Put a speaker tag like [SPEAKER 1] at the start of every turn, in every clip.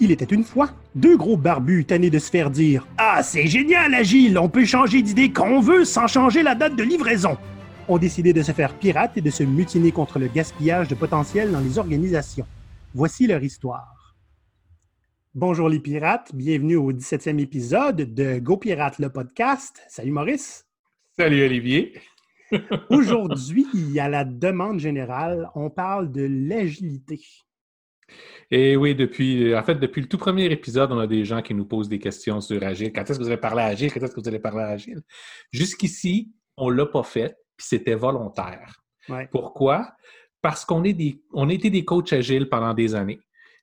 [SPEAKER 1] Il était une fois deux gros barbus tannés de se faire dire Ah, c'est génial, Agile, on peut changer d'idée quand on veut sans changer la date de livraison. Ont décidé de se faire pirates et de se mutiner contre le gaspillage de potentiel dans les organisations. Voici leur histoire. Bonjour les pirates, bienvenue au 17e épisode de Go Pirate le podcast. Salut Maurice.
[SPEAKER 2] Salut Olivier.
[SPEAKER 1] Aujourd'hui, à la demande générale, on parle de l'agilité.
[SPEAKER 2] Et oui, depuis, en fait, depuis le tout premier épisode, on a des gens qui nous posent des questions sur Agile. Quand est-ce que vous allez parler à Agile? Quand est-ce que vous allez parler à Agile? Jusqu'ici, on ne l'a pas fait, puis c'était volontaire. Pourquoi? Parce qu'on est des, on était des coachs agiles pendant des années.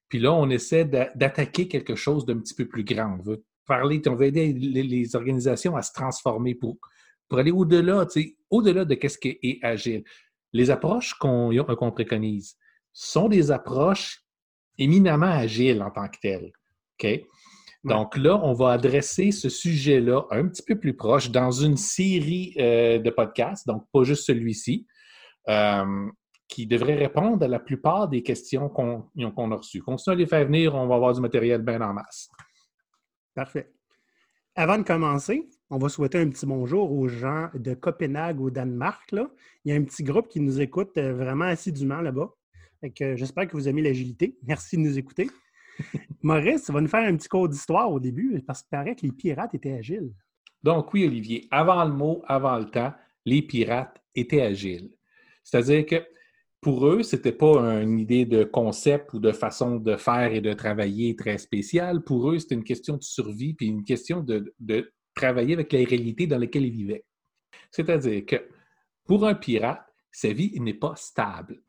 [SPEAKER 2] Puis là, on essaie d'attaquer quelque chose d'un petit peu plus grand. On veut parler, on veut aider les, organisations à se transformer pour, pour aller au-delà, au-delà de ce qu'est agile. Les approches qu'on qu'on préconise sont des approches éminemment agile en tant que tel. OK? Donc là, on va adresser ce sujet-là un petit peu plus proche dans une série euh, de podcasts, donc pas juste celui-ci, euh, qui devrait répondre à la plupart des questions qu'on a reçues. Continuez à les faire venir, on va avoir du matériel bien en masse.
[SPEAKER 1] Parfait. Avant de commencer, on va souhaiter un petit bonjour aux gens de Copenhague au Danemark. Là. Il y a un petit groupe qui nous écoute euh, vraiment assidûment là-bas. J'espère que vous aimez l'agilité. Merci de nous écouter. Maurice, tu vas nous faire un petit cours d'histoire au début, parce qu'il paraît que les pirates étaient agiles.
[SPEAKER 2] Donc oui, Olivier, avant le mot, avant le temps, les pirates étaient agiles. C'est-à-dire que pour eux, ce n'était pas une idée de concept ou de façon de faire et de travailler très spéciale. Pour eux, c'était une question de survie, puis une question de, de travailler avec la réalité dans laquelle ils vivaient. C'est-à-dire que pour un pirate, sa vie n'est pas stable.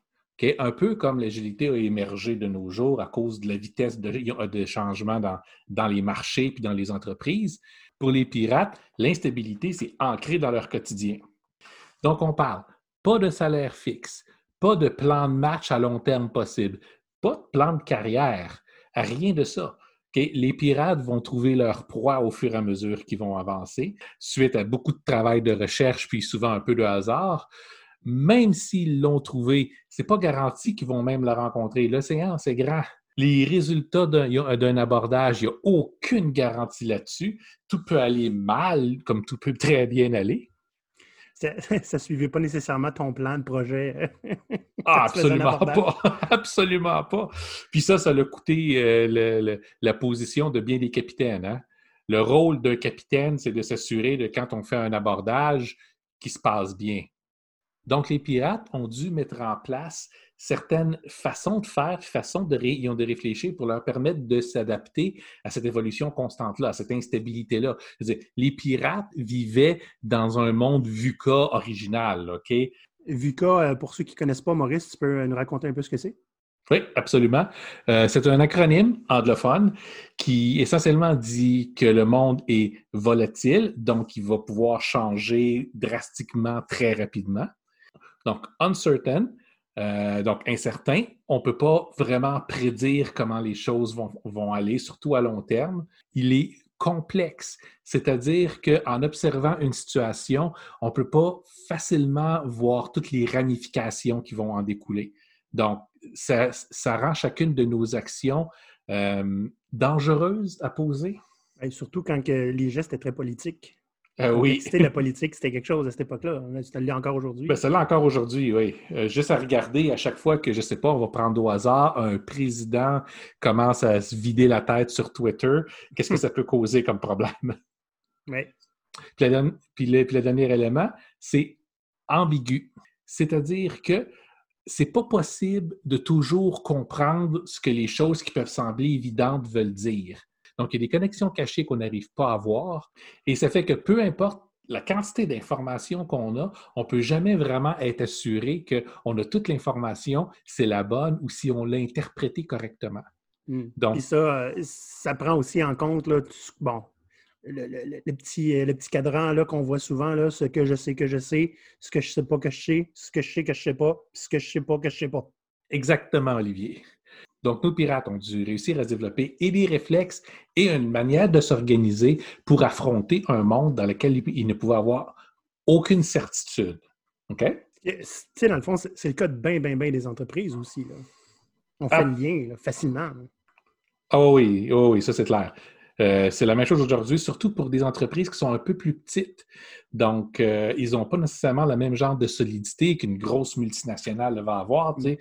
[SPEAKER 2] Un peu comme l'agilité a émergé de nos jours à cause de la vitesse de, de changement dans, dans, les marchés puis dans les entreprises. Pour les pirates, l'instabilité, c'est ancré dans leur quotidien. Donc, on parle pas de salaire fixe, pas de plan de match à long terme possible, pas de plan de carrière, rien de ça. Les pirates vont trouver leur proie au fur et à mesure qu'ils vont avancer, suite à beaucoup de travail de recherche, puis souvent un peu de hasard même s'ils l'ont trouvé, c'est pas garanti qu'ils vont même la rencontrer. L'océan, c'est grand. Les résultats d'un abordage, il n'y a aucune garantie là-dessus. Tout peut aller mal, comme tout peut très bien aller.
[SPEAKER 1] Ça ne suivait pas nécessairement ton plan de projet.
[SPEAKER 2] ah, absolument pas. absolument pas. Puis ça, ça a coûté euh, la position de bien des capitaines. Hein. Le rôle d'un capitaine, c'est de s'assurer de quand on fait un abordage, qu'il se passe bien. Donc, les pirates ont dû mettre en place certaines façons de faire, façons de, ont de réfléchir pour leur permettre de s'adapter à cette évolution constante-là, à cette instabilité-là. Les pirates vivaient dans un monde VUCA original, OK?
[SPEAKER 1] VUCA, euh, pour ceux qui ne connaissent pas, Maurice, tu peux nous raconter un peu ce que c'est?
[SPEAKER 2] Oui, absolument. Euh, c'est un acronyme anglophone qui essentiellement dit que le monde est volatile, donc il va pouvoir changer drastiquement très rapidement. Donc, uncertain, euh, donc incertain, on ne peut pas vraiment prédire comment les choses vont, aller, surtout à long terme. Il est complexe, c'est-à-dire qu'en observant une situation, on ne peut pas facilement voir toutes les ramifications qui vont en découler. Donc, ça, rend chacune de nos actions euh, dangereuses à poser.
[SPEAKER 1] Et surtout quand les gestes étaient très politiques.
[SPEAKER 2] Euh, oui.
[SPEAKER 1] C'était la politique, c'était quelque chose à cette époque-là. Ça l'est encore aujourd'hui.
[SPEAKER 2] Ben, ça l'est encore aujourd'hui, oui. Euh, juste à regarder à chaque fois que, je ne sais pas, on va prendre au hasard, un président commence à se vider la tête sur Twitter, qu'est-ce que ça peut causer comme problème?
[SPEAKER 1] Oui.
[SPEAKER 2] Puis, le, dernier élément, c'est ambigu. C'est-à-dire que c'est pas possible de toujours comprendre ce que les choses qui peuvent sembler évidentes veulent dire. Donc, il y a des connexions cachées qu'on n'arrive pas à voir. Et ça fait que peu importe la quantité d'informations qu'on a, on ne peut jamais vraiment être assuré qu'on a toute l'information, c'est la bonne ou si on l'a interprétée correctement.
[SPEAKER 1] Hmm. Donc, Et ça, euh, ça prend aussi en compte, là, bon, le, petit, le petit cadran qu'on voit souvent, là, ce que je sais que je sais, ce que je ne sais pas que je sais, ce que je sais que je ne sais pas, ce que je ne sais pas que je ne sais pas.
[SPEAKER 2] Exactement, Olivier. Donc, nos pirates ont dû réussir à développer et des réflexes et une manière de s'organiser pour affronter un monde dans lequel ils ne pouvaient avoir aucune certitude. OK?
[SPEAKER 1] Tu sais, dans le fond, c'est le cas de bien, bien, bien des entreprises aussi. Là. On fait ah. le lien facilement.
[SPEAKER 2] Oh oui, oh oui, ça c'est clair. Euh, c'est la même chose aujourd'hui, surtout pour des entreprises qui sont un peu plus petites. Donc, euh, ils n'ont pas nécessairement le même genre de solidité qu'une grosse multinationale va avoir, tu sais,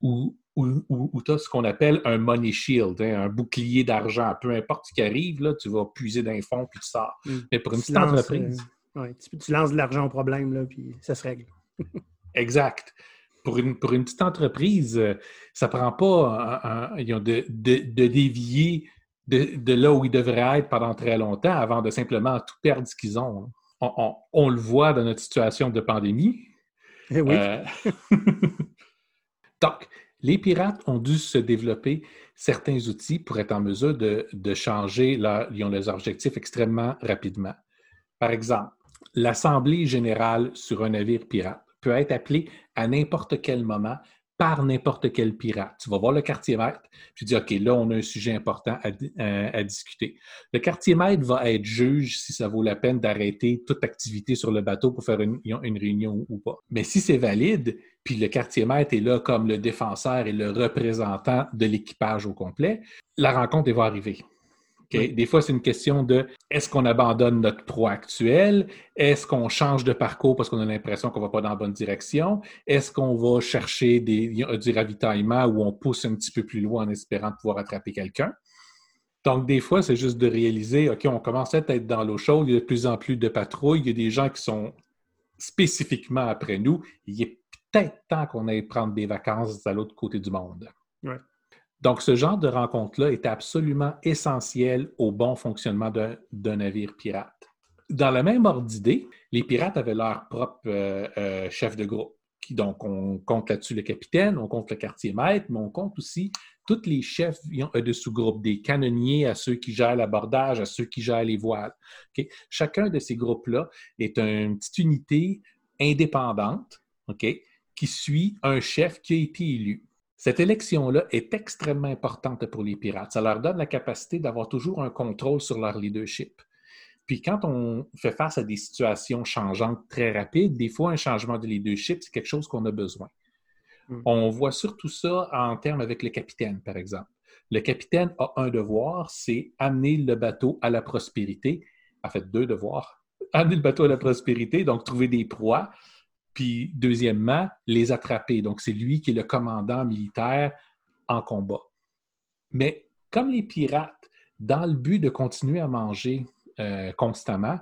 [SPEAKER 2] où tu as, ce qu'on appelle un money shield, hein, un bouclier d'argent. Peu importe ce qui arrive, là, tu vas puiser d'un fond puis tu sors. Mm. Mais pour une petite entreprise.
[SPEAKER 1] Euh, tu, lances de l'argent au problème, là, puis ça se règle.
[SPEAKER 2] exact. Pour une, pour une petite entreprise, ça ne prend pas de, de dévier de, là où ils devraient être pendant très longtemps avant de simplement tout perdre ce qu'ils ont. On, le voit dans notre situation de pandémie.
[SPEAKER 1] Eh oui. Euh,
[SPEAKER 2] donc, les pirates ont dû se développer certains outils pour être en mesure de, changer leurs objectifs extrêmement rapidement. Par exemple, l'Assemblée générale sur un navire pirate peut être appelée à n'importe quel moment par n'importe quel pirate. Tu vas voir le quartier maître, puis tu dis, OK, là, on a un sujet important à, discuter. Le quartier maître va être juge si ça vaut la peine d'arrêter toute activité sur le bateau pour faire une, une réunion ou pas. Mais si c'est valide, puis le quartier maître est là comme le défenseur et le représentant de l'équipage au complet, la rencontre va arriver. Des fois, c'est une question de est-ce qu'on abandonne notre proie actuelle? Est-ce qu'on change de parcours parce qu'on a l'impression qu'on ne va pas dans la bonne direction? Est-ce qu'on va chercher du ravitaillement où on pousse un petit peu plus loin en espérant pouvoir attraper quelqu'un? Donc, des fois, c'est juste de réaliser, OK, on commence à être dans l'eau chaude, il y a de plus en plus de patrouilles, il y a des gens qui sont spécifiquement après nous. Il est peut-être temps qu'on aille prendre des vacances à l'autre côté du monde. Donc, ce genre de rencontre-là est absolument essentiel au bon fonctionnement d'un navire pirate. Dans la même ordre d'idée, les pirates avaient leur propre euh, euh, chef de groupe. donc, on compte là-dessus le capitaine, on compte le quartier maître, mais on compte aussi tous les chefs de sous-groupes, des canonniers à ceux qui gèrent l'abordage, à ceux qui gèrent les voiles. Chacun de ces groupes-là est une petite unité indépendante qui suit un chef qui a été élu. Cette élection-là est extrêmement importante pour les pirates. Ça leur donne la capacité d'avoir toujours un contrôle sur leur leadership. Puis quand on fait face à des situations changeantes très rapides, des fois, un changement de leadership, c'est quelque chose qu'on a besoin. Hmm. On voit surtout ça en termes avec le capitaine, par exemple. Le capitaine a un devoir, c'est amener le bateau à la prospérité. En fait, deux devoirs. Amener le bateau à la prospérité, donc trouver des proies, puis, deuxièmement, les attraper. Donc, c'est lui qui est le commandant militaire en combat. Mais comme les pirates, dans le but de continuer à manger euh, constamment,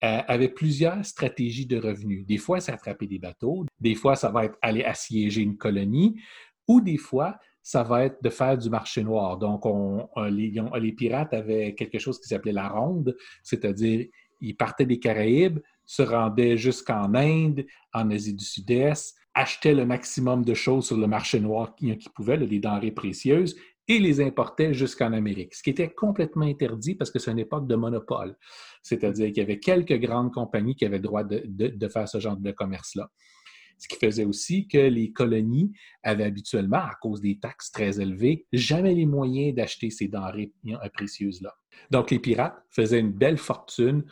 [SPEAKER 2] avaient plusieurs stratégies de revenus. Des fois, c'est attraper des bateaux, des fois, ça va être aller assiéger une colonie, ou des fois, ça va être de faire du marché noir. Donc, on, les, les, pirates avaient quelque chose qui s'appelait la ronde, c'est-à-dire ils partaient des Caraïbes, se rendait jusqu'en Inde, en Asie du Sud-Est, achetait le maximum de choses sur le marché noir qu'ils pouvaient, les denrées précieuses, et les importait jusqu'en Amérique, ce qui était complètement interdit parce que c'est une époque de monopole. C'est-à-dire qu'il y avait quelques grandes compagnies qui avaient le droit de, faire ce genre de commerce-là. Ce qui faisait aussi que les colonies avaient habituellement, à cause des taxes très élevées, jamais les moyens d'acheter ces denrées précieuses-là. Donc, les pirates faisaient une belle fortune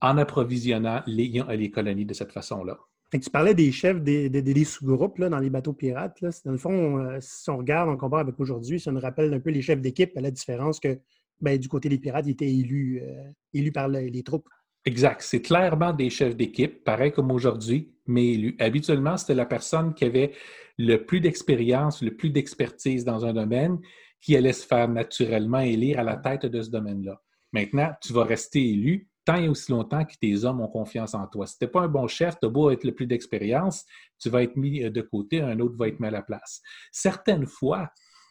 [SPEAKER 2] en approvisionnant les, les colonies de cette façon-là.
[SPEAKER 1] Tu parlais des chefs des, sous-groupes dans les bateaux pirates. Dans le fond, euh, si on regarde, on compare avec aujourd'hui, ça nous rappelle un peu les chefs d'équipe, à la différence que ben, du côté des pirates, ils étaient élus, euh, par les troupes.
[SPEAKER 2] Exact. C'est clairement des chefs d'équipe, pareil comme aujourd'hui, mais élus. Habituellement, c'était la personne qui avait le plus d'expérience, le plus d'expertise dans un domaine qui allait se faire naturellement élire à la tête de ce domaine-là. Maintenant, tu vas rester élu tant et aussi longtemps que tes hommes ont confiance en toi. Si tu n'es pas un bon chef, tu as beau être le plus d'expérience, tu vas être mis de côté, un autre va être mis à la place. Certaines fois,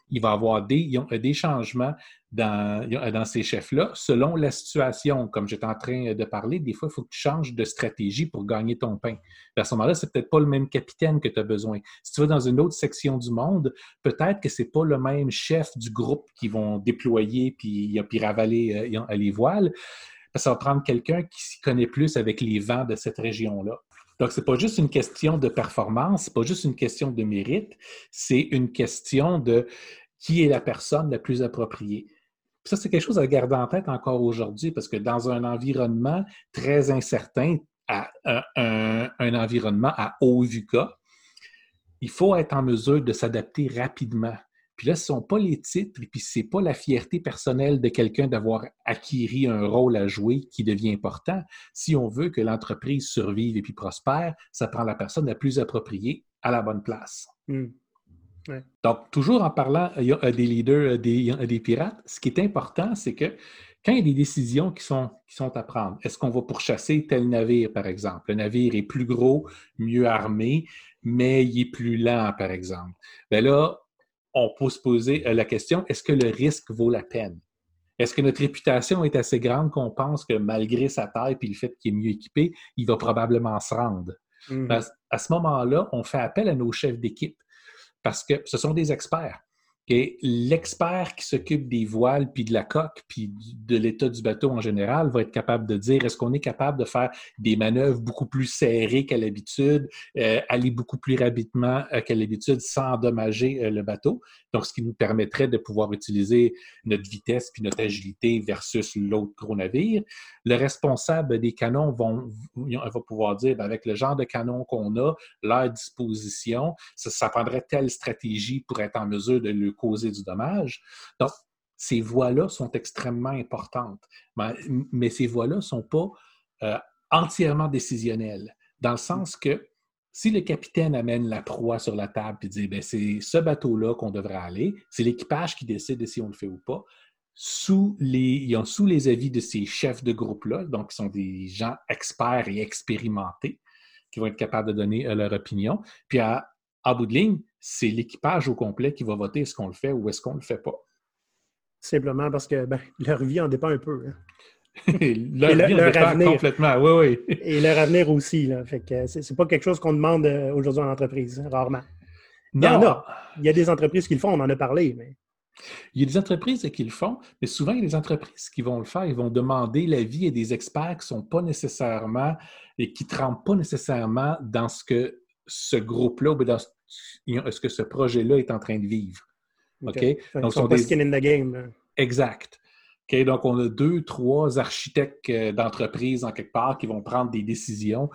[SPEAKER 2] il va y avoir des, des changements dans, dans ces chefs-là selon la situation. Comme j'étais en train de parler, des fois, il faut que tu changes de stratégie pour gagner ton pain. À ce moment-là, c'est peut-être pas le même capitaine que tu as besoin. Si tu vas dans une autre section du monde, peut-être que c'est pas le même chef du groupe qui vont déployer puis, puis ravaler euh, les voiles ça va prendre quelqu'un qui s'y connaît plus avec les vents de cette région-là. Donc, ce n'est pas juste une question de performance, ce n'est pas juste une question de mérite, c'est une question de qui est la personne la plus appropriée. ça, c'est quelque chose à garder en tête encore aujourd'hui, parce que dans un environnement très incertain, un, un, environnement à haut VUCA, il faut être en mesure de s'adapter rapidement. Puis là, ce ne sont pas les titres, et puis ce n'est pas la fierté personnelle de quelqu'un d'avoir acquis un rôle à jouer qui devient important. Si on veut que l'entreprise survive et puis prospère, ça prend la personne la plus appropriée à la bonne place.
[SPEAKER 1] Hmm.
[SPEAKER 2] Donc, toujours en parlant des leaders, des, des pirates, ce qui est important, c'est que quand il y a des décisions qui sont, qui sont à prendre, est-ce qu'on va pourchasser tel navire, par exemple? Le navire est plus gros, mieux armé, mais il est plus lent, par exemple. Bien là, on peut se poser euh, la question, est-ce que le risque vaut la peine? Est-ce que notre réputation est assez grande qu'on pense que malgré sa taille et le fait qu'il est mieux équipé, il va probablement se rendre? Mm-hmm. À ce moment-là, on fait appel à nos chefs d'équipe parce que ce sont des experts. Et l'expert qui s'occupe des voiles, puis de la coque, puis de l'état du bateau en général, va être capable de dire est-ce qu'on est capable de faire des manœuvres beaucoup plus serrées qu'à l'habitude, euh, aller beaucoup plus rapidement euh, qu'à l'habitude sans endommager euh, le bateau? Donc, ce qui nous permettrait de pouvoir utiliser notre vitesse puis notre agilité versus l'autre gros navire. Le responsable des canons vont, va pouvoir dire ben, avec le genre de canon qu'on a, leur disposition, ça, prendrait telle stratégie pour être en mesure de le causer du dommage. Donc, ces voies-là sont extrêmement importantes, mais, ces voies-là ne sont pas euh, entièrement décisionnelles, dans le sens que si le capitaine amène la proie sur la table et dit ben, c'est ce bateau-là qu'on devrait aller, c'est l'équipage qui décide si on le fait ou pas, sous les, sous les avis de ces chefs de groupe-là, donc qui sont des gens experts et expérimentés, qui vont être capables de donner euh, leur opinion. Puis à, à bout de ligne, c'est l'équipage au complet qui va voter est-ce qu'on le fait ou est-ce qu'on ne le fait pas.
[SPEAKER 1] Simplement parce que ben, leur vie en dépend un peu. Hein.
[SPEAKER 2] Leur, vie en dépend avenir. complètement, oui,
[SPEAKER 1] oui. Et leur avenir aussi. Là. Fait que c'est, pas quelque chose qu'on demande euh, aujourd'hui en entreprise, hein, rarement. Il y en a. Il y a des entreprises qui le font, on en a parlé, mais.
[SPEAKER 2] Il y a des entreprises qui le font, mais souvent, il y a des entreprises qui vont le faire. Ils vont demander l'avis à des experts qui ne sont pas nécessairement et qui ne trempent pas nécessairement dans ce que ce groupe-là ou dans ce que ce projet-là est en train de vivre. OK?
[SPEAKER 1] Donc, sont, pas skin in the game.
[SPEAKER 2] Exact. Donc, on a deux, trois architectes euh, d'entreprise en quelque part qui vont prendre des décisions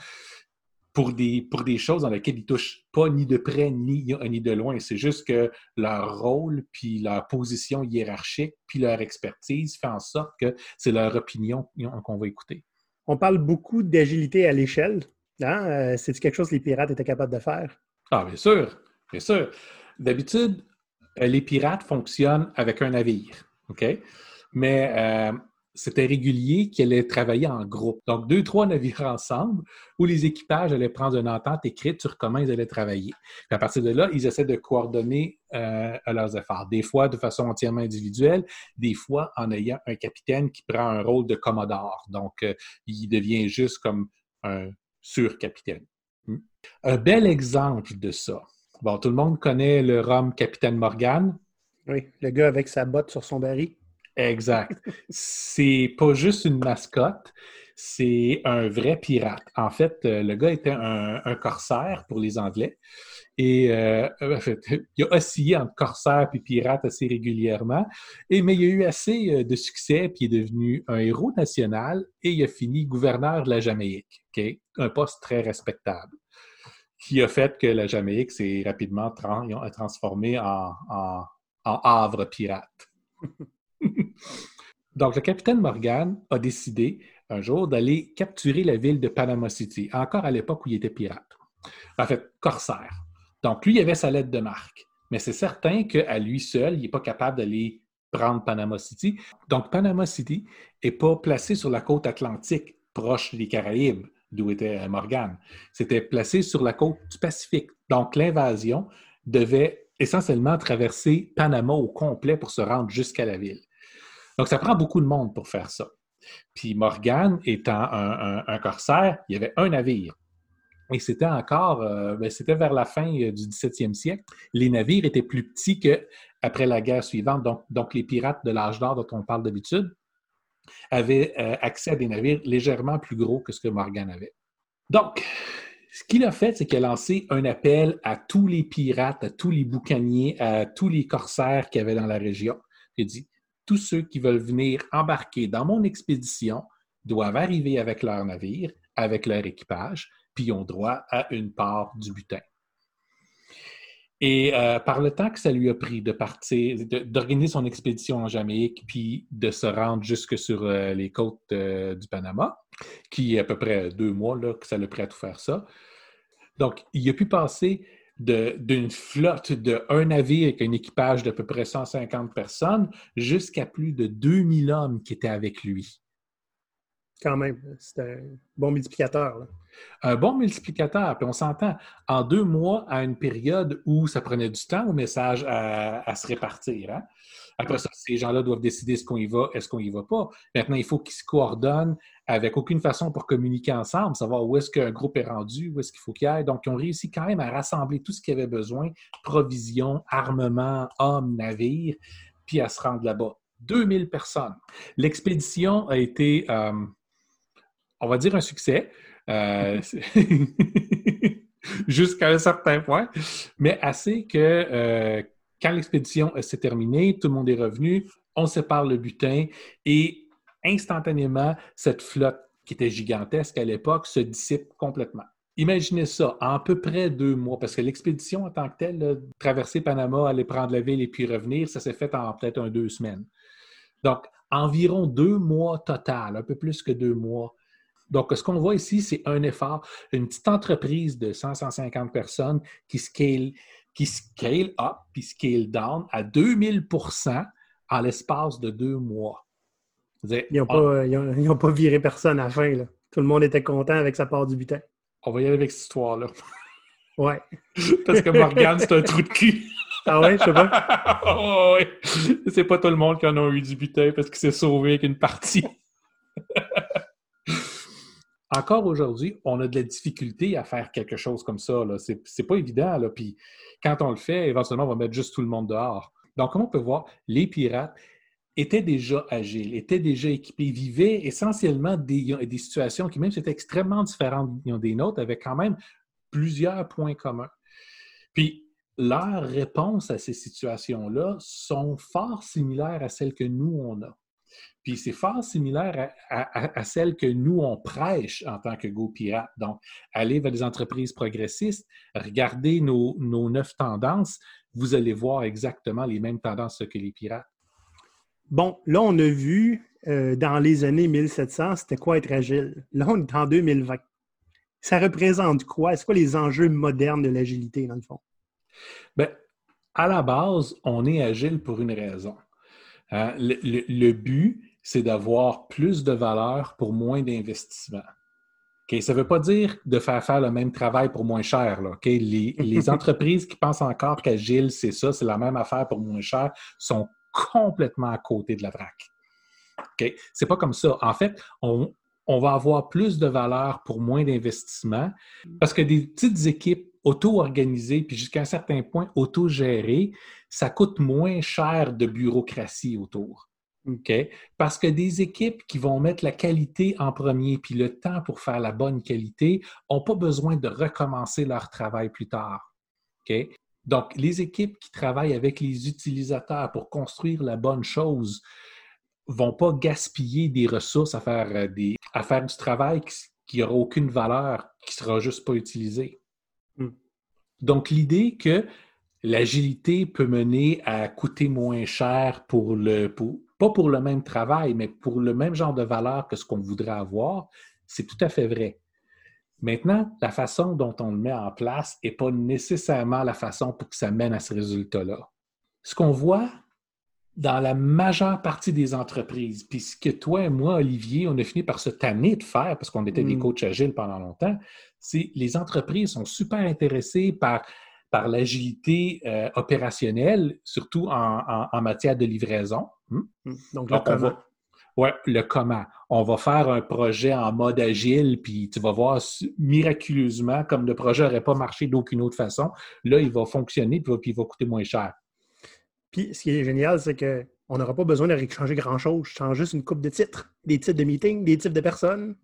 [SPEAKER 2] pour des, pour des choses dans lesquelles ils ne touchent pas ni de près ni, ni de loin. C'est juste que leur rôle, puis leur position hiérarchique, puis leur expertise fait en sorte que c'est leur opinion qu'on va écouter.
[SPEAKER 1] On parle beaucoup d'agilité à l'échelle. Hein? Euh, c'est quelque chose que les pirates étaient capables de faire?
[SPEAKER 2] Ah, bien sûr, bien sûr. D'habitude, euh, les pirates fonctionnent avec un navire, OK? Mais euh, c'était régulier qu'ils allaient travailler en groupe. Donc, deux, trois navires ensemble, où les équipages allaient prendre une entente écrite sur comment ils allaient travailler. À partir de là, ils essaient de coordonner leurs efforts. Des fois de façon entièrement individuelle, des fois en ayant un capitaine qui prend un rôle de commodore. Donc, il devient juste comme un sur-capitaine. Hmm. Un bel exemple de ça. Bon, tout le monde connaît le rhum Capitaine Morgan.
[SPEAKER 1] Oui, le gars avec sa botte sur son baril.
[SPEAKER 2] Exact. c'est pas juste une mascotte, c'est un vrai pirate. En fait, euh, le gars était un, corsaire pour les Anglais. Et euh, il a oscillé entre corsaire et pirate assez régulièrement. Et, mais il a eu assez euh, de succès, puis il est devenu un héros national et il a fini gouverneur de la Jamaïque. Un poste très respectable. Qui a fait que la Jamaïque s'est rapidement transformée en havre pirate. Donc, le capitaine Morgan a décidé un jour d'aller capturer la ville de Panama City, encore à l'époque où il était pirate. En fait, corsaire. Donc, lui, il avait sa lettre de marque. Mais c'est certain qu'à lui seul, il n'est pas capable d'aller prendre Panama City. Donc, Panama City n'est pas placé sur la côte atlantique, proche des Caraïbes, d'où était Morgan. C'était placé sur la côte du Pacifique. Donc, l'invasion devait essentiellement traverser Panama au complet pour se rendre jusqu'à la ville. Donc, ça prend beaucoup de monde pour faire ça. Puis Morgan étant un, corsaire, il y avait un navire. Et c'était encore, euh, ben, c'était vers la fin euh, du 17e siècle. Les navires étaient plus petits qu'après la guerre suivante. Donc, les pirates de l'âge d'or dont on parle d'habitude avaient euh, accès à des navires légèrement plus gros que ce que Morgan avait. Donc, ce qu'il a fait, c'est qu'il a lancé un appel à tous les pirates, à tous les boucaniers, à tous les corsaires qu'il y avait dans la région. Il dit tous ceux qui veulent venir embarquer dans mon expédition doivent arriver avec leur navire, avec leur équipage, puis ont droit à une part du butin. Et euh, par le temps que ça lui a pris de partir, d'organiser son expédition en Jamaïque, puis de se rendre jusque sur euh, les côtes euh, du Panama, qui est à peu près deux mois là, que ça l'a pris à tout faire ça. Donc, il a pu passer d'une flotte de un navire avec un équipage d'à peu près 150 personnes jusqu'à plus de 2000 hommes qui étaient avec lui.
[SPEAKER 1] Quand même, c'est un bon multiplicateur.
[SPEAKER 2] Un bon multiplicateur. Puis on s'entend, en deux mois, à une période où ça prenait du temps au message à, se répartir. Hein. Après ça, ces gens-là doivent décider est-ce qu'on y va, est-ce qu'on y va pas. Maintenant, il faut qu'ils se coordonnent avec aucune façon pour communiquer ensemble, savoir où est-ce qu'un groupe est rendu, où est-ce qu'il faut qu'il aille. Donc, ils ont réussi quand même à rassembler tout ce qu'ils avaient besoin, provisions, armement, hommes, navires, puis à se rendre là-bas. 2000 personnes. L'expédition a été, euh, on va dire, un succès. Euh, jusqu'à un certain point, mais assez que euh, quand l'expédition s'est terminée, tout le monde est revenu, on sépare le butin et instantanément, cette flotte qui était gigantesque à l'époque se dissipe complètement. Imaginez ça, en peu près deux mois, parce que l'expédition en tant que telle, traverser Panama, aller prendre la ville et puis revenir, ça s'est fait en peut-être un deux semaines. Donc, environ deux mois total, un peu plus que deux mois donc, ce qu'on voit ici, c'est un effort, une petite entreprise de 100-150 personnes qui scale, qui scale up puis scale down à 2000% en l'espace de deux mois.
[SPEAKER 1] Ils n'ont pas, pas, viré personne à la fin. Là. Tout le monde était content avec sa part du butin.
[SPEAKER 2] On va y aller avec cette histoire-là.
[SPEAKER 1] Ouais.
[SPEAKER 2] Parce que Morgane, c'est un trou de cul.
[SPEAKER 1] Ah ouais, je sais pas.
[SPEAKER 2] oh, ouais. C'est pas tout le monde qui en a eu du butin parce qu'il s'est sauvé avec une partie encore aujourd'hui, on a de la difficulté à faire quelque chose comme ça. Ce n'est pas évident. Puis quand on le fait, éventuellement, on va mettre juste tout le monde dehors. Donc, comme on peut voir, les pirates étaient déjà agiles, étaient déjà équipés, vivaient essentiellement des, des situations qui, même si c'était extrêmement différentes des nôtres, avaient quand même plusieurs points communs. Puis, leurs réponses à ces situations-là sont fort similaires à celles que nous, on a. Puis c'est fort similaire à, celle que nous, on prêche en tant que Go Pirate. Donc, allez vers les entreprises progressistes, regardez nos, neuf tendances, vous allez voir exactement les mêmes tendances que les pirates.
[SPEAKER 1] Bon, là, on a vu euh, dans les années 1700, c'était quoi être agile? Là, on est en 2020. Ça représente quoi? C'est quoi les enjeux modernes de l'agilité, dans le fond?
[SPEAKER 2] Bien, à la base, on est agile pour une raison. Hein, le, but, c'est d'avoir plus de valeur pour moins d'investissement. Ça ne veut pas dire de faire faire le même travail pour moins cher. Les, entreprises qui pensent encore qu'Agile, c'est ça, c'est la même affaire pour moins cher, sont complètement à côté de la traque. Ce C'est pas comme ça. En fait, on, on va avoir plus de valeur pour moins d'investissement parce que des petites équipes auto-organisées, puis jusqu'à un certain point auto-gérées, ça coûte moins cher de bureaucratie autour. Parce que des équipes qui vont mettre la qualité en premier, puis le temps pour faire la bonne qualité, n'ont pas besoin de recommencer leur travail plus tard. Donc, les équipes qui travaillent avec les utilisateurs pour construire la bonne chose vont pas gaspiller des ressources à faire, euh, des, à faire du travail qui n'aura aucune valeur, qui sera juste pas utilisé. Hmm. Donc, l'idée que l'agilité peut mener à coûter moins cher pour le, pas pour le même travail, mais pour le même genre de valeur que ce qu'on voudrait avoir, c'est tout à fait vrai. Maintenant, la façon dont on le met en place n'est pas nécessairement la façon pour que ça mène à ce résultat-là. Ce qu'on voit dans la majeure partie des entreprises, puis ce que toi et moi, Olivier, on a fini par se tanner de faire, parce qu'on était des mm. coachs agiles pendant longtemps, c'est les entreprises sont super intéressées par par l'agilité euh, opérationnelle, surtout en, matière de livraison.
[SPEAKER 1] Hmm? Hmm. Donc, le comment?
[SPEAKER 2] Oui, le comment. On va faire un projet en mode agile, puis tu vas voir miraculeusement, comme le projet n'aurait pas marché d'aucune autre façon, là, il va fonctionner, puis, il va coûter moins cher.
[SPEAKER 1] Puis ce qui est génial, c'est qu'on n'aura pas besoin de changer grand-chose. Je change juste une coupe de titres, des titres de meeting, des types de personnes.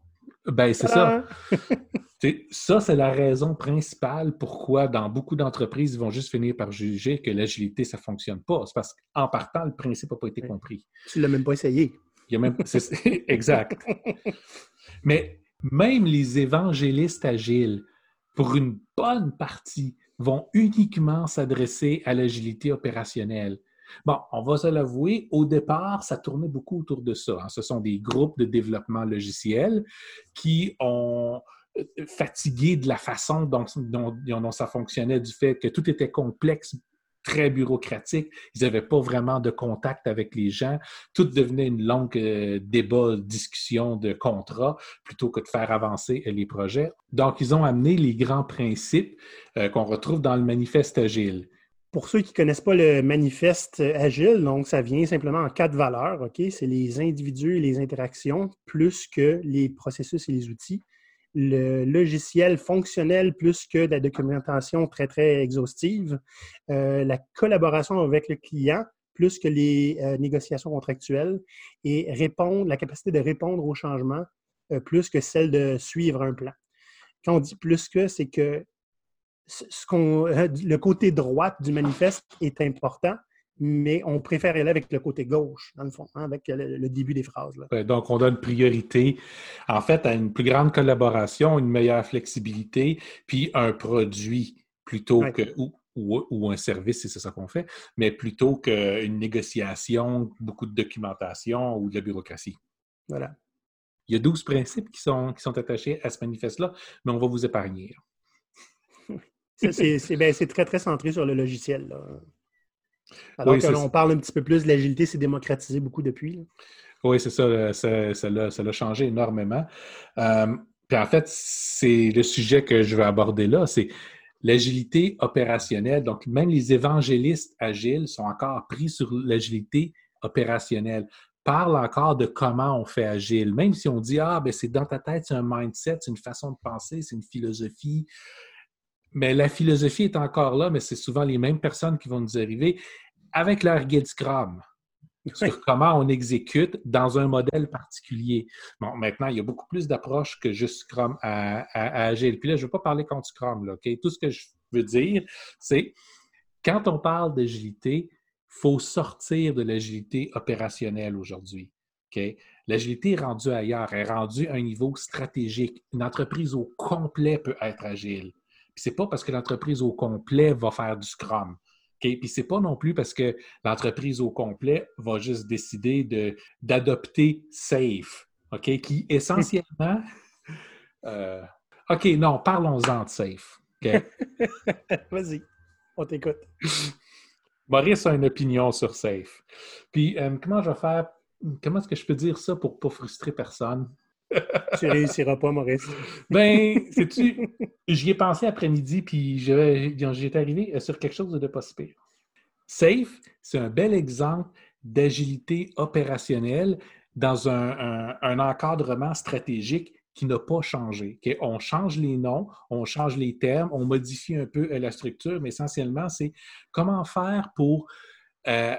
[SPEAKER 2] Ben, c'est ça. ça, c'est la raison principale pourquoi, dans beaucoup d'entreprises, ils vont juste finir par juger que l'agilité, ça ne fonctionne pas. C'est parce qu'en partant, le principe n'a pas été compris.
[SPEAKER 1] Tu ne l'as même pas essayé.
[SPEAKER 2] Il y a même... exact. Mais même les évangélistes agiles, pour une bonne partie, vont uniquement s'adresser à l'agilité opérationnelle. Bon, on va se l'avouer, au départ, ça tournait beaucoup autour de ça. Hein. Ce sont des groupes de développement logiciel qui ont fatigué de la façon dont, ça fonctionnait, du fait que tout était complexe, très bureaucratique. Ils n'avaient pas vraiment de contact avec les gens. Tout devenait une longue euh, débat, discussion de contrat plutôt que de faire avancer euh, les projets. Donc, ils ont amené les grands principes qu'on retrouve dans le manifeste agile.
[SPEAKER 1] Pour ceux qui ne connaissent pas le manifeste agile, donc ça vient simplement en quatre valeurs, OK? C'est les individus et les interactions plus que les processus et les outils. Le logiciel fonctionnel plus que la documentation très, très exhaustive. Euh, la collaboration avec le client plus que les euh, négociations contractuelles. Et répondre, la capacité de répondre aux changements euh, plus que celle de suivre un plan. Quand on dit plus que, c'est que le côté droite du manifeste est important, mais on préfère aller avec le côté gauche, dans le fond, hein, avec le, début des phrases.
[SPEAKER 2] Donc, on donne priorité, en fait, à une plus grande collaboration, une meilleure flexibilité, puis un produit plutôt que. Ou, ou, un service, si c'est ça qu'on fait, mais plutôt qu'une négociation, beaucoup de documentation ou de la bureaucratie.
[SPEAKER 1] Voilà.
[SPEAKER 2] Il y a 12 principes qui sont, qui sont attachés à ce manifeste-là, mais on va vous épargner.
[SPEAKER 1] Ben, c'est très, très centré sur le logiciel. Là. Alors que l'on parle un petit peu plus de l'agilité, c'est démocratisé beaucoup depuis.
[SPEAKER 2] Oui, c'est ça, ça l'a changé énormément. Euh, puis en fait, c'est le sujet que je veux aborder là, c'est l'agilité opérationnelle. Donc, même les évangélistes agiles sont encore pris sur l'agilité opérationnelle. Parlent encore de comment on fait agile. Même si on dit, ah, ben c'est dans ta tête, c'est un mindset, c'est une façon de penser, c'est une philosophie, mais la philosophie est encore là, mais c'est souvent les mêmes personnes qui vont nous arriver avec leur guide Scrum sur comment on exécute dans un modèle particulier. Bon, maintenant, il y a beaucoup plus d'approches que juste Scrum à, Agile. Puis là, je ne veux pas parler contre Scrum. Là, Tout ce que je veux dire, c'est quand on parle d'agilité, il faut sortir de l'agilité opérationnelle aujourd'hui. L'agilité est rendue ailleurs, elle est rendue à un niveau stratégique. Une entreprise au complet peut être agile. Puis c'est pas parce que l'entreprise au complet va faire du Scrum. Okay? Puis c'est pas non plus parce que l'entreprise au complet va juste décider d'adopter Safe, OK? Qui essentiellement. Euh, OK, non, parlons-en de Safe.
[SPEAKER 1] Vas-y, on t'écoute.
[SPEAKER 2] Maurice a une opinion sur Safe. Puis euh, comment je vais faire. Comment est-ce que je peux dire ça pour ne pas frustrer personne?
[SPEAKER 1] Tu réussiras pas, Maurice.
[SPEAKER 2] ben, sais-tu, j'y ai pensé après-midi, puis j'étais arrivé sur quelque chose de pas si pire. Safe, c'est un bel exemple d'agilité opérationnelle dans un, encadrement stratégique qui n'a pas changé. On change les noms, on change les termes, on modifie un peu la structure, mais essentiellement, c'est comment faire pour euh,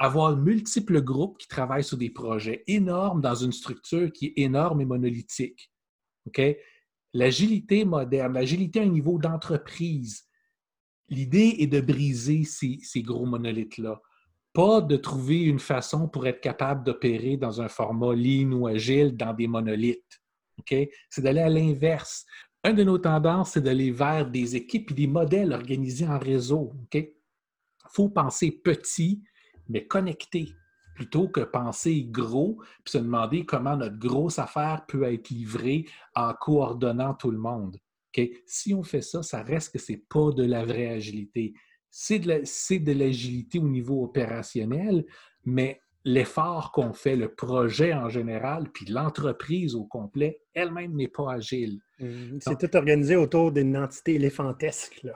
[SPEAKER 2] avoir multiples groupes qui travaillent sur des projets énormes dans une structure qui est énorme et monolithique. L'agilité moderne, l'agilité à un niveau d'entreprise, l'idée est de briser ces, gros monolithes-là. Pas de trouver une façon pour être capable d'opérer dans un format lean ou agile dans des monolithes. C'est d'aller à l'inverse. Une de nos tendances, c'est d'aller vers des équipes et des modèles organisés en réseau. Il faut penser petit, mais connecté, plutôt que penser gros, puis se demander comment notre grosse affaire peut être livrée en coordonnant tout le monde. Si on fait ça, ça reste que ce n'est pas de la vraie agilité. C'est de l'agilité au niveau opérationnel, mais l'effort qu'on fait, le projet en général, puis l'entreprise au complet, elle-même n'est pas agile.
[SPEAKER 1] Mmh, c'est tout organisé autour d'une entité éléphantesque.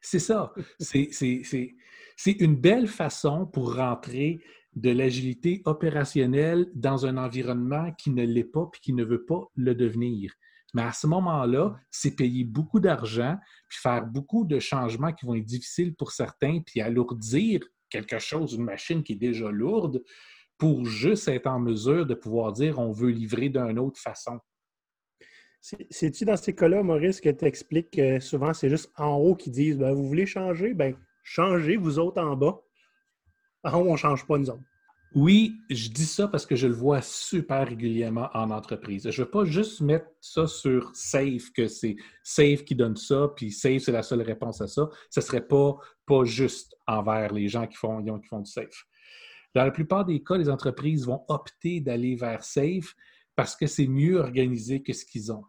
[SPEAKER 2] C'est ça. C'est c'est une belle façon pour rentrer de l'agilité opérationnelle dans un environnement qui ne l'est pas et qui ne veut pas le devenir. Mais à ce moment-là, c'est payer beaucoup d'argent, puis faire beaucoup de changements qui vont être difficiles pour certains, puis alourdir quelque chose, une machine qui est déjà lourde, pour juste être en mesure de pouvoir dire on veut livrer d'une autre façon.
[SPEAKER 1] C'est-tu dans ces cas-là, Maurice, que tu expliques que souvent c'est juste en haut qui disent ben, Vous voulez changer? Ben, changez, vous autres en bas. Haut, on ne change pas, nous autres.
[SPEAKER 2] Oui, je dis ça parce que je le vois super régulièrement en entreprise. Je ne veux pas juste mettre ça sur Safe, que c'est Safe qui donne ça, puis Safe, c'est la seule réponse à ça. Ce ne serait pas, pas juste envers les gens qui font, qui font du Safe. Dans la plupart des cas, les entreprises vont opter d'aller vers Safe parce que c'est mieux organisé que ce qu'ils ont.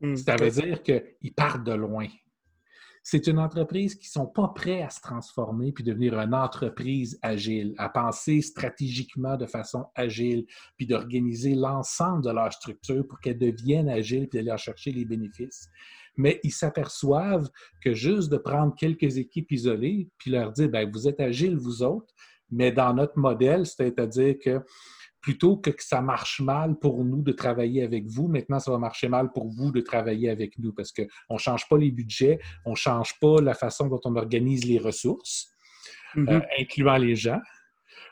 [SPEAKER 2] Hmm, ça veut dire qu'ils partent de loin c'est une entreprise qui ne sont pas prêts à se transformer puis devenir une entreprise agile, à penser stratégiquement de façon agile, puis d'organiser l'ensemble de leur structure pour qu'elle devienne agile puis d'aller chercher les bénéfices. Mais ils s'aperçoivent que juste de prendre quelques équipes isolées puis leur dire, ben, vous êtes agile, vous autres, mais dans notre modèle, c'est-à-dire que plutôt que que ça marche mal pour nous de travailler avec vous, maintenant ça va marcher mal pour vous de travailler avec nous parce qu'on ne change pas les budgets, on ne change pas la façon dont on organise les ressources, euh, mm-hmm. incluant les gens.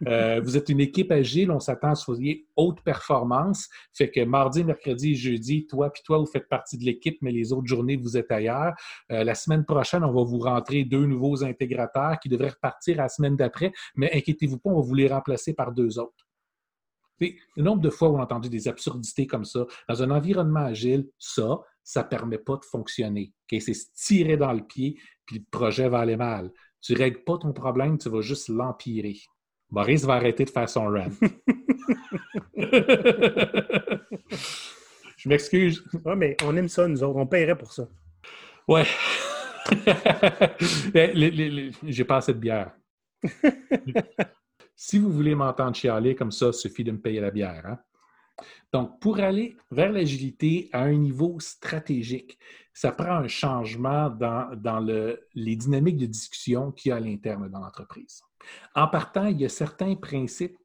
[SPEAKER 2] Euh, vous êtes une équipe agile, on s'attend à ce que vous ayez haute performance. Fait que mardi, mercredi, jeudi, toi puis toi, vous faites partie de l'équipe, mais les autres journées, vous êtes ailleurs. Euh, la semaine prochaine, on va vous rentrer deux nouveaux intégrateurs qui devraient repartir la semaine d'après, mais inquiétez-vous pas, on va vous les remplacer par deux autres. Le nombre de fois où on a entendu des absurdités comme ça, dans un environnement agile, ça, ça ne permet pas de fonctionner. C'est se tirer dans le pied, puis le projet va aller mal. Tu ne règles pas ton problème, tu vas juste l'empirer. Boris va arrêter de faire son run. Je m'excuse.
[SPEAKER 1] Oui, mais on aime ça, nous autres. On paierait pour ça.
[SPEAKER 2] Ouais. J'ai pas assez de bière. Si vous voulez m'entendre chialer comme ça, suffit de me payer la bière. Hein. Donc, pour aller vers l'agilité à un niveau stratégique, ça prend un changement dans, les dynamiques de discussion qu'il y a à l'interne dans l'entreprise. En partant, il y a certains principes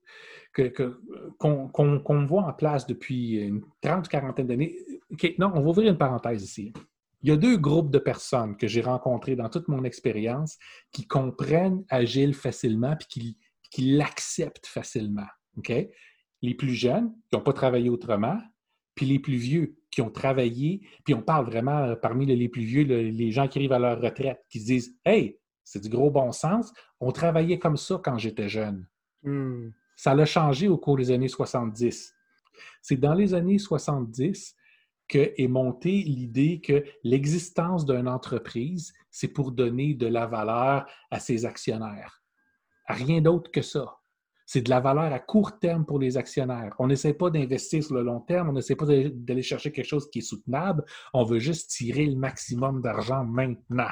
[SPEAKER 2] qu'on voit en place depuis une trente, quarantaine d'années. non, on va ouvrir une parenthèse ici. Il y a deux groupes de personnes que j'ai rencontrées dans toute mon expérience qui comprennent Agile facilement et qui qui l'acceptent facilement. OK? Les plus jeunes, qui n'ont pas travaillé autrement, puis les plus vieux, qui ont travaillé, puis on parle vraiment euh, parmi les plus vieux, les gens qui arrivent à leur retraite, qui se disent Hey, c'est du gros bon sens, on travaillait comme ça quand j'étais jeune. Hmm. Ça l'a changé au cours des années 70. C'est dans les années 70 que est montée l'idée que l'existence d'une entreprise, c'est pour donner de la valeur à ses actionnaires. Rien d'autre que ça. C'est de la valeur à court terme pour les actionnaires. On n'essaie pas d'investir sur le long terme, on n'essaie pas d'aller chercher quelque chose qui est soutenable, on veut juste tirer le maximum d'argent maintenant.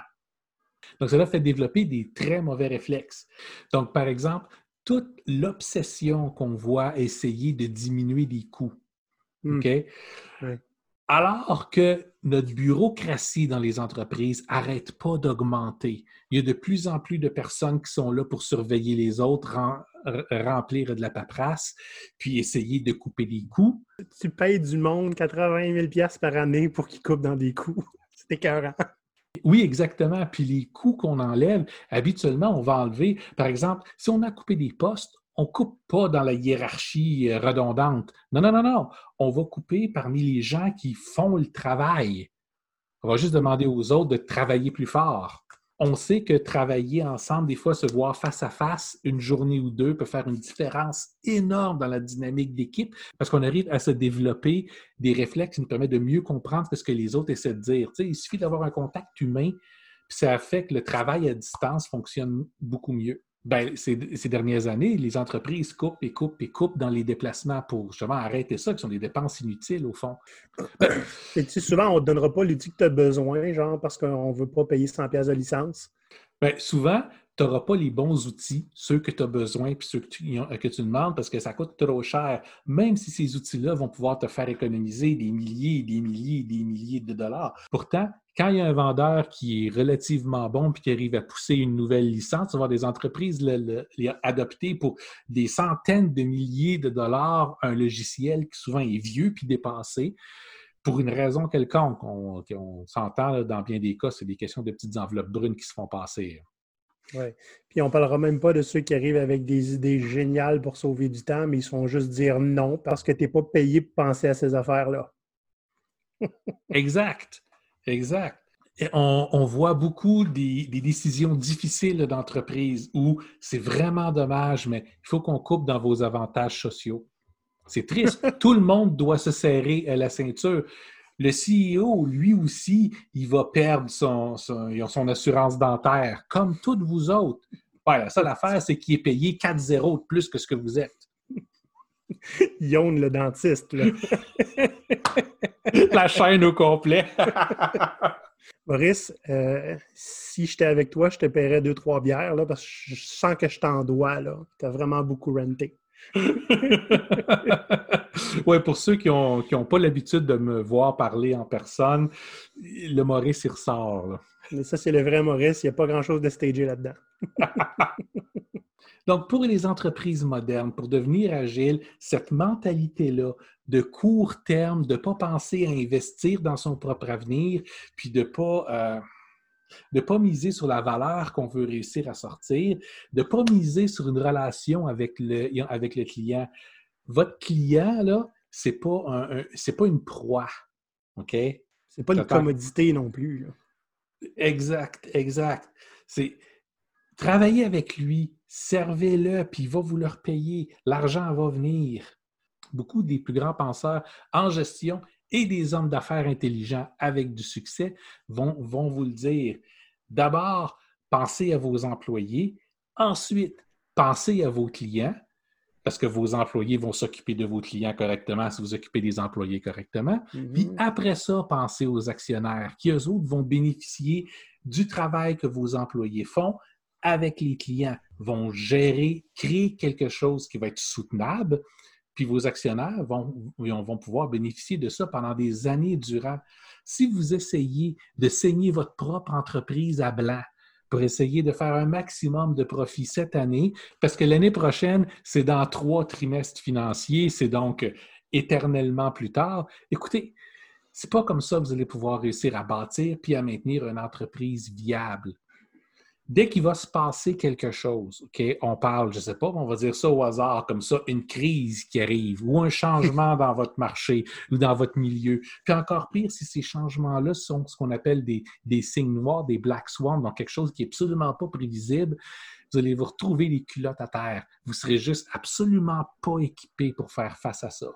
[SPEAKER 2] Donc, cela fait développer des très mauvais réflexes. Donc, par exemple, toute l'obsession qu'on voit essayer de diminuer des coûts. Hmm. OK? Alors que notre bureaucratie dans les entreprises n'arrête pas d'augmenter. Il y a de plus en plus de personnes qui sont là pour surveiller les autres, remplir de la paperasse, puis essayer de couper des coûts.
[SPEAKER 1] Tu payes du monde 80 000 par année pour qu'ils coupent dans des coûts. C'est écœurant.
[SPEAKER 2] Oui, exactement. Puis les coûts qu'on enlève, habituellement, on va enlever, par exemple, si on a coupé des postes, on ne coupe pas dans la hiérarchie euh, redondante. Non, non, non, non. On va couper parmi les gens qui font le travail. On va juste demander aux autres de travailler plus fort. On sait que travailler ensemble, des fois, se voir face à face une journée ou deux peut faire une différence énorme dans la dynamique d'équipe parce qu'on arrive à se développer des réflexes qui nous permettent de mieux comprendre ce que les autres essaient de dire. il suffit d'avoir un contact humain, puis ça fait que le travail à distance fonctionne beaucoup mieux. Ben, ces, dernières années, les entreprises coupent et coupent et coupent dans les déplacements pour justement arrêter ça, qui sont des dépenses inutiles au fond.
[SPEAKER 1] et tu souvent, on ne te donnera pas l'outil que tu as besoin, genre parce qu'on ne veut pas payer 100 pièces de licence.
[SPEAKER 2] Bien, souvent, tu n'auras pas les bons outils, ceux que tu as besoin puis ceux que tu, que tu, demandes parce que ça coûte trop cher, même si ces outils-là vont pouvoir te faire économiser des milliers, des milliers, des milliers de dollars. Pourtant, quand il y a un vendeur qui est relativement bon puis qui arrive à pousser une nouvelle licence, tu vas des entreprises le, adopter pour des centaines de milliers de dollars un logiciel qui souvent est vieux puis dépassé pour une raison quelconque. On, on s'entend dans bien des cas, c'est des questions de petites enveloppes brunes qui se font passer.
[SPEAKER 1] Oui. Puis on ne parlera même pas de ceux qui arrivent avec des idées géniales pour sauver du temps, mais ils sont juste dire non parce que tu n'es pas payé pour penser à ces affaires-là.
[SPEAKER 2] exact. Exact. on, voit beaucoup des, décisions difficiles d'entreprise où c'est vraiment dommage, mais il faut qu'on coupe dans vos avantages sociaux. C'est triste. Tout le monde doit se serrer la ceinture. Le CEO, lui aussi, il va perdre son, son, assurance dentaire, comme toutes vous autres. la seule affaire, c'est qu'il est payé 4-0 de plus que ce que vous êtes.
[SPEAKER 1] Yon le dentiste.
[SPEAKER 2] la chaîne au complet.
[SPEAKER 1] Maurice, euh, si j'étais avec toi, je te paierais deux, trois bières là, parce que je sens que je t'en dois. Tu as vraiment beaucoup renté.
[SPEAKER 2] oui, pour ceux qui n'ont ont pas l'habitude de me voir parler en personne, le Maurice, il ressort.
[SPEAKER 1] Mais ça, c'est le vrai Maurice. Il n'y a pas grand-chose de stagé là-dedans.
[SPEAKER 2] Donc, pour les entreprises modernes, pour devenir agiles, cette mentalité-là de court terme, de ne pas penser à investir dans son propre avenir, puis de ne pas, euh, pas miser sur la valeur qu'on veut réussir à sortir, de ne pas miser sur une relation avec le, avec le client. Votre client, là, ce n'est pas, un, pas une proie. OK?
[SPEAKER 1] C'est pas une commodité non plus.
[SPEAKER 2] Exact, exact. C'est travailler avec lui, servez-le, puis il va vous le repayer. L'argent va venir. Beaucoup des plus grands penseurs en gestion et des hommes d'affaires intelligents avec du succès vont, vont vous le dire. D'abord, pensez à vos employés. Ensuite, pensez à vos clients, parce que vos employés vont s'occuper de vos clients correctement si vous occupez des employés correctement. Puis mm-hmm. après ça, pensez aux actionnaires qui, eux autres, vont bénéficier du travail que vos employés font avec les clients, vont gérer, créer quelque chose qui va être soutenable, puis vos actionnaires vont, vont pouvoir bénéficier de ça pendant des années durant. Si vous essayez de saigner votre propre entreprise à blanc, pour essayer de faire un maximum de profit cette année, parce que l'année prochaine, c'est dans trois trimestres financiers, c'est donc éternellement plus tard. Écoutez, c'est pas comme ça que vous allez pouvoir réussir à bâtir puis à maintenir une entreprise viable dès qu'il va se passer quelque chose, OK, on parle, je ne sais pas, on va dire ça au hasard, comme ça, une crise qui arrive ou un changement dans votre marché ou dans votre milieu. Puis encore pire, si ces changements-là sont ce qu'on appelle des, des signes noirs, des black swans, donc quelque chose qui n'est absolument pas prévisible, vous allez vous retrouver les culottes à terre. Vous serez juste absolument pas équipé pour faire face à ça.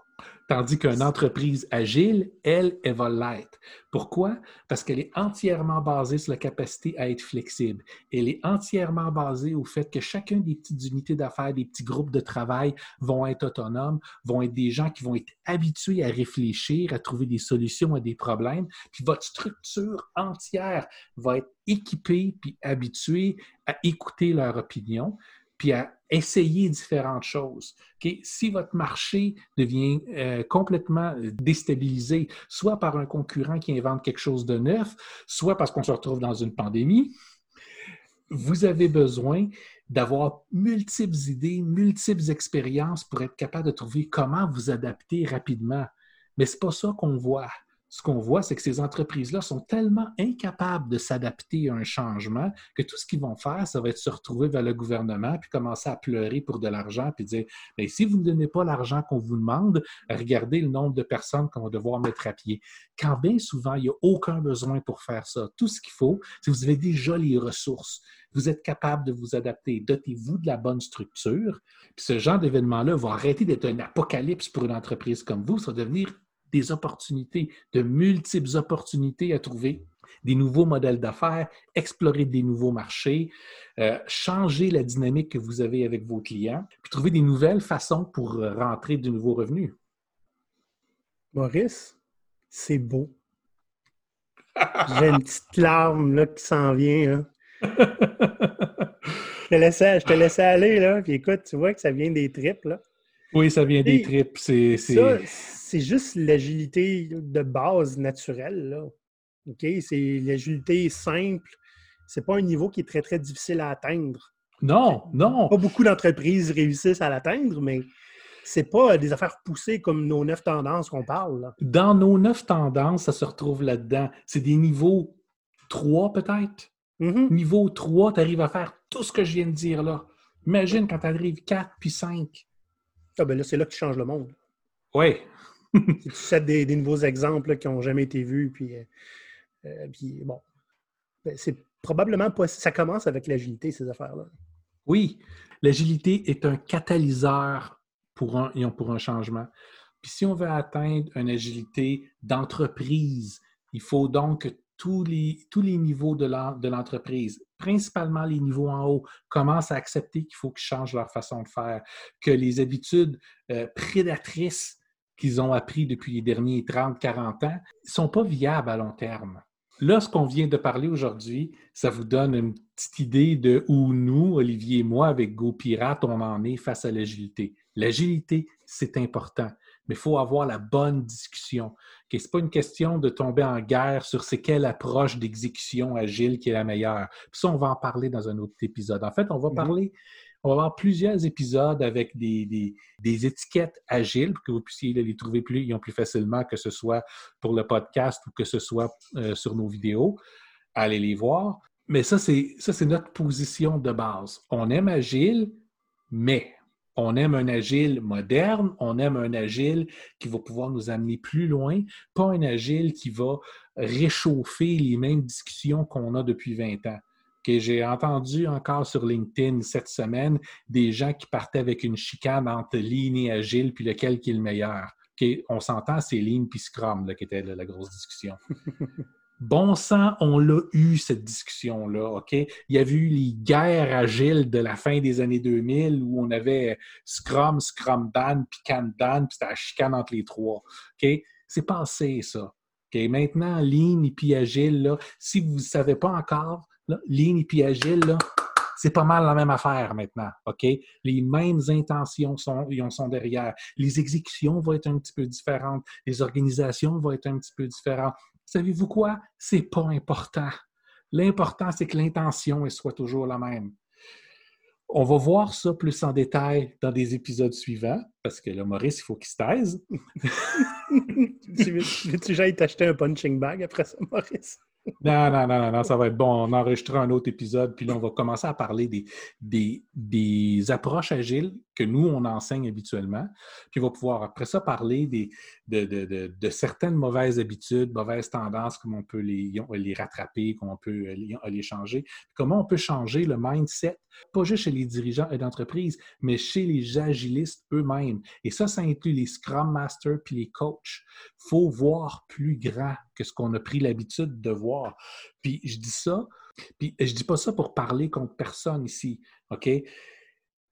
[SPEAKER 2] Tandis qu'une entreprise agile, elle, elle va l'être. Pourquoi? Parce qu'elle est entièrement basée sur la capacité à être flexible. Elle est entièrement basée au fait que chacun des petites unités d'affaires, des petits groupes de travail vont être autonomes, vont être des gens qui vont être habitués à réfléchir, à trouver des solutions à des problèmes. Puis votre structure entière va être équipée puis habituée à écouter leur opinion puis à essayer différentes choses. Si votre marché devient euh, complètement déstabilisé, soit par un concurrent qui invente quelque chose de neuf, soit parce qu'on se retrouve dans une pandémie, vous avez besoin d'avoir multiples idées, multiples expériences pour être capable de trouver comment vous adapter rapidement. Mais ce n'est pas ça qu'on voit ce qu'on voit, c'est que ces entreprises-là sont tellement incapables de s'adapter à un changement que tout ce qu'ils vont faire, ça va être se retrouver vers le gouvernement puis commencer à pleurer pour de l'argent puis dire mais si vous ne donnez pas l'argent qu'on vous demande, regardez le nombre de personnes qu'on va devoir mettre à pied. Quand bien souvent, il n'y a aucun besoin pour faire ça. Tout ce qu'il faut, c'est que vous avez déjà les ressources. Vous êtes capable de vous adapter. Dotez-vous de la bonne structure. Puis ce genre d'événement-là va arrêter d'être un apocalypse pour une entreprise comme vous. Ça va devenir des opportunités, de multiples opportunités à trouver des nouveaux modèles d'affaires, explorer des nouveaux marchés, euh, changer la dynamique que vous avez avec vos clients, puis trouver des nouvelles façons pour rentrer de nouveaux revenus.
[SPEAKER 1] Maurice, c'est beau. J'ai une petite larme là, qui s'en vient. je, te laissais, je te laissais aller, là, puis écoute, tu vois que ça vient des tripes. Là.
[SPEAKER 2] Oui, ça vient des tripes. C'est,
[SPEAKER 1] c'est juste l'agilité de base naturelle. Là. C'est l'agilité simple. C'est pas un niveau qui est très, très difficile à atteindre.
[SPEAKER 2] Non, non.
[SPEAKER 1] Pas beaucoup d'entreprises réussissent à l'atteindre, mais c'est pas des affaires poussées comme nos neuf tendances qu'on parle.
[SPEAKER 2] Dans nos neuf tendances, ça se retrouve là-dedans. C'est des niveaux 3 peut-être? Mm-hmm. Niveau 3, tu arrives à faire tout ce que je viens de dire là. Imagine quand tu arrives 4 puis 5.
[SPEAKER 1] Ah ben là, c'est là que tu changes le monde.
[SPEAKER 2] Oui,
[SPEAKER 1] tu des, des, nouveaux exemples qui n'ont jamais été vus. Puis, euh, euh, puis bon, ben, c'est probablement pas. Ça commence avec l'agilité, ces affaires-là.
[SPEAKER 2] Oui, l'agilité est un catalyseur pour un, pour un changement. Puis si on veut atteindre une agilité d'entreprise, il faut donc que tous les, tous les niveaux de l'entreprise, principalement les niveaux en haut, commencent à accepter qu'il faut qu'ils changent leur façon de faire, que les habitudes euh, prédatrices qu'ils ont appris depuis les derniers 30, 40 ans ne sont pas viables à long terme. Là, ce qu'on vient de parler aujourd'hui, ça vous donne une petite idée de où nous, Olivier et moi, avec GoPirate, on en est face à l'agilité. L'agilité, c'est important, mais il faut avoir la bonne discussion. Ce n'est pas une question de tomber en guerre sur c'est quelle approche d'exécution agile qui est la meilleure. Puis ça, on va en parler dans un autre épisode. En fait, on va mhm. parler on va avoir plusieurs épisodes avec des, étiquettes agiles pour que vous puissiez les trouver plus, plus facilement, que ce soit pour le podcast ou que ce soit euh, sur nos vidéos. Allez les voir. Mais ça, c'est notre position de base. On aime agile, mais on aime un agile moderne, on aime un agile qui va pouvoir nous amener plus loin, pas un agile qui va réchauffer les mêmes discussions qu'on a depuis 20 ans. J'ai entendu encore sur LinkedIn cette semaine des gens qui partaient avec une chicane entre Lean et Agile, puis lequel qui est le meilleur. On s'entend, c'est Lean puis Scrum qui était la, grosse discussion. bon sang, on l'a eu, cette discussion-là, OK? Il y a eu les guerres agiles de la fin des années 2000 où on avait Scrum, Scrum Dan, puis Kanban, puis c'était la chicane entre les trois, OK? C'est passé, ça. OK? Maintenant, Lean et puis Agile, là, si vous ne savez pas encore, ligne et agile, c'est pas mal la même affaire maintenant, OK? Les mêmes intentions sont, derrière. Les exécutions vont être un petit peu différentes. Les organisations vont être un petit peu différentes. Savez-vous quoi? C'est pas important. L'important, c'est que l'intention soit toujours la même. On va voir ça plus en détail dans des épisodes suivants, parce que là, Maurice, il faut qu'il se taise.
[SPEAKER 1] tu veux-tu que j'aille t'acheter un punching bag après ça, Maurice?
[SPEAKER 2] Non, non, non, non, ça va être bon. On enregistrera un autre épisode, puis là, on va commencer à parler des, des, approches agiles que nous, on enseigne habituellement. Puis on va pouvoir, après ça, parler des, de, certaines mauvaises habitudes, mauvaises tendances, comment on peut les, les rattraper, comment on peut les, changer, comment on peut changer le mindset, pas juste chez les dirigeants d'entreprise, mais chez les agilistes eux-mêmes. Et ça, ça inclut les Scrum Masters puis les coachs. Il faut voir plus grand que ce qu'on a pris l'habitude de voir. Puis je dis ça, puis je dis pas ça pour parler contre personne ici, OK?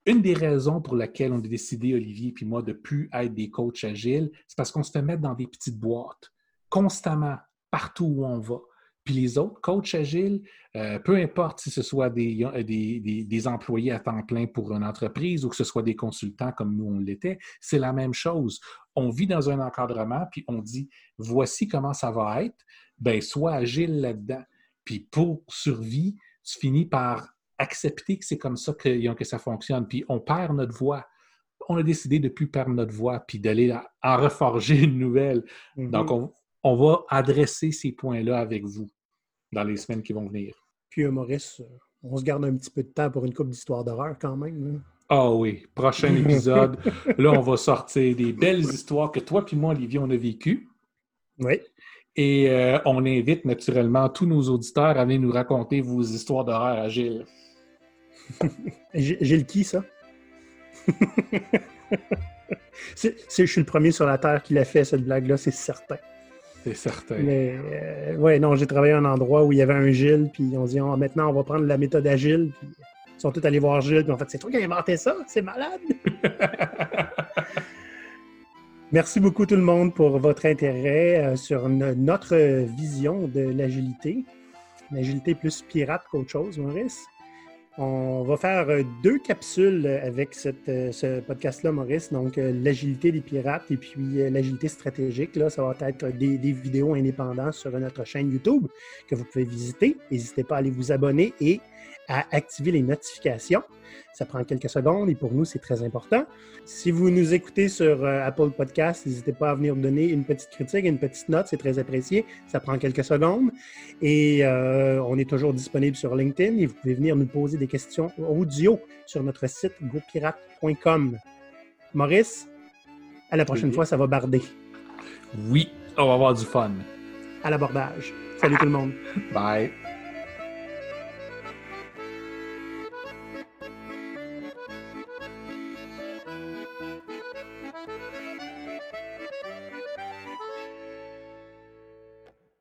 [SPEAKER 2] Une des raisons pour lesquelles on a décidé, Olivier puis moi, de plus être des coachs agiles, c'est parce qu'on se fait mettre dans des petites boîtes constamment, partout où on va. Puis les autres coachs agiles, euh, peu importe si ce soit des, des, des, employés à temps plein pour une entreprise ou que ce soit des consultants comme nous on l'était, c'est la même chose. On vit dans un encadrement, puis on dit voici comment ça va être, ben sois agile là-dedans. Puis pour survie, tu finis par accepter que c'est comme ça que, que ça fonctionne. Puis on perd notre voix on a décidé de ne plus perdre notre voix puis d'aller en reforger une nouvelle. Mm-hmm. Donc, on, on, va adresser ces points-là avec vous dans les semaines qui vont venir.
[SPEAKER 1] Puis, euh, Maurice, euh, on se garde un petit peu de temps pour une coupe d'histoire d'horreur quand même.
[SPEAKER 2] Ah oui, prochain épisode. là, on va sortir des belles histoires que toi et moi, Olivier, on a vécues.
[SPEAKER 1] Oui.
[SPEAKER 2] Et euh, on invite naturellement tous nos auditeurs à venir nous raconter vos histoires d'horreur à Gilles.
[SPEAKER 1] Gilles qui, ça? je suis le premier sur la Terre qui l'a fait, cette blague-là, c'est certain.
[SPEAKER 2] C'est certain.
[SPEAKER 1] Mais euh, ouais, non, j'ai travaillé à un endroit où il y avait un Gilles, puis on dit oh, maintenant on va prendre la méthode agile, puis ils sont tous allés voir Gilles, puis en fait c'est toi qui as inventé ça, c'est malade. Merci beaucoup tout le monde pour votre intérêt euh, sur notre vision de l'agilité. L'agilité plus pirate qu'autre chose, Maurice. On va faire euh, deux capsules avec euh, ce podcast-là, Maurice. Donc, euh, l'agilité des pirates et puis l'agilité stratégique. Là, ça va être des, vidéos indépendantes sur notre chaîne YouTube que vous pouvez visiter. N'hésitez pas à aller vous abonner et à activer les notifications. Ça prend quelques secondes et pour nous, c'est très important. Si vous nous écoutez sur euh, Apple Podcast, n'hésitez pas à venir donner une petite critique, une petite note, c'est très apprécié. Ça prend quelques secondes. Et euh, on est toujours disponible sur LinkedIn et vous pouvez venir nous poser des questions audio sur notre site gopirate.com. Maurice, à la prochaine fois, ça va barder.
[SPEAKER 2] Oui, on va avoir du fun.
[SPEAKER 1] À l'abordage. Salut tout le monde.
[SPEAKER 2] Bye.